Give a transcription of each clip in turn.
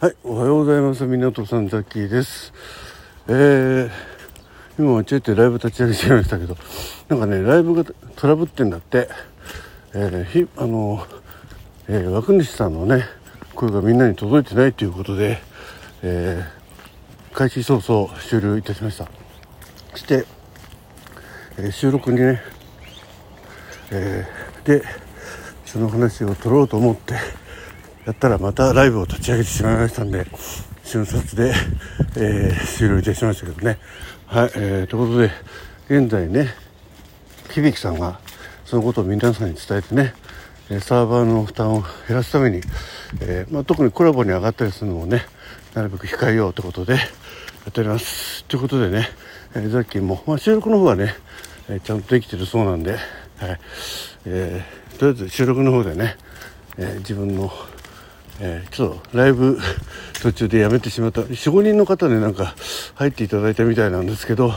はい、おはようございます。港さんザッキーです。えー、今間違えてライブ立ち上げちゃいましたけど、なんかね、ライブがトラブってんだって、えー、ひあの、えー、枠主さんのね、声がみんなに届いてないということで、えー、開始早々終了いたしました。そして、えー、収録にね、えー、で、その話を取ろうと思って、やったらまたライブを立ち上げてしまいましたんで瞬殺で、えー、終了いたしましたけどね。はい、えー、ということで現在ね響さんがそのことを皆さんに伝えてねサーバーの負担を減らすために、えー、まあ、特にコラボに上がったりするのをねなるべく控えようということでやっております。ということでね、えー、さっきも、まあ、収録の方はね、えー、ちゃんとできてるそうなんで、はい。えー、とりあえず収録の方でね、え自分のえー、ちょっとライブ 途中でやめてしまった。45人の方でなんか入っていただいたみたいなんですけど、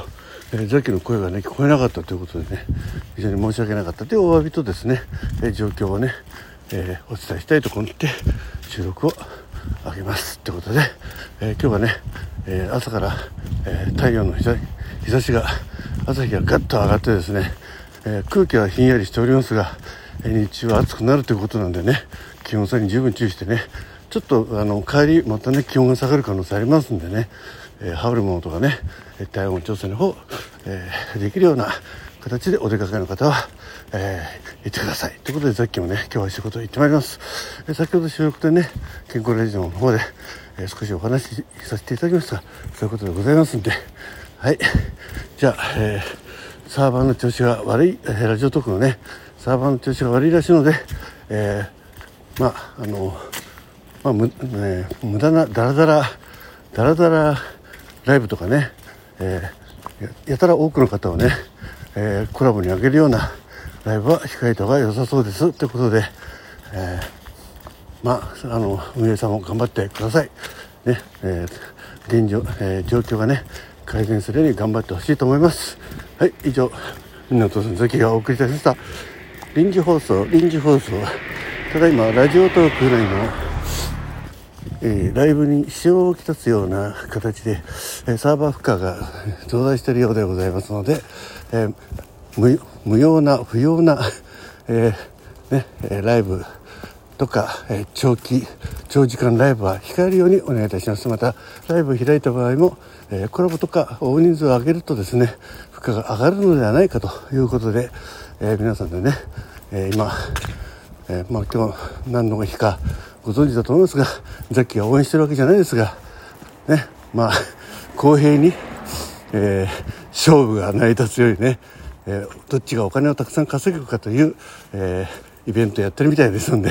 えー、ザキの声がね聞こえなかったということでね非常に申し訳なかった。というお詫びとですね、えー、状況をね、えお伝えしたいと思って収録を上げますということで、え今日はね、え朝から、え太陽の日差しが朝日がガッと上がってですね、え空気はひんやりしておりますが、日中は暑くなるということなんでね気温差に十分注意してねちょっとあの帰りまたね気温が下がる可能性ありますんでね、え、羽織るものとかね体温調整の方、えー、できるような形でお出かけの方は、えー、行ってください。ということでさっきもね今日は仕事行ってまいります、えー、先ほど収録でね健康ラジオの方で、えー、少しお話しさせていただきました。そういうことでございますんではい。じゃあ、えー、サーバーの調子が悪い、え、ラジオトークのねサーバーの調子が悪いらしいので、えー、まああの、まあむね、無駄なダラダラダラダラライブとかね、えー、やたら多くの方をね、えー、コラボにあげるようなライブは控えた方が良さそうですということで、えー、まああの運営さんも頑張ってください。ねえー、現状、えー、状況がね改善するように頑張ってほしいと思います。はい、以上、港さん関がお送りいたしました。臨時放送臨時放送。ただいまラジオトーク内の、えー、ライブに支障をきたすような形で、えー、サーバー負荷が増大しているようでございますので、えー、無用な不要な、えね、ライブとか、え長期長時間ライブは控えるようにお願いいたします。またライブを開いた場合も、えコラボとか大人数を上げるとですね負荷が上がるのではないかということで、え皆さんでねえー、今、えー、まあ、今日何の日かご存知だと思いますがザッキーが応援してるわけじゃないですがねまあ公平に、え、勝負が成り立つようにね、えどっちがお金をたくさん稼ぐかという、えイベントやってるみたいですんで、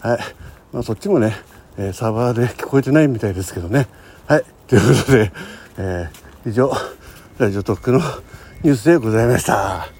はい。まあ、そっちもね、えサーバーで聞こえてないみたいですけどね。はい。ということで、え以上ラジオトークのニュースでございました。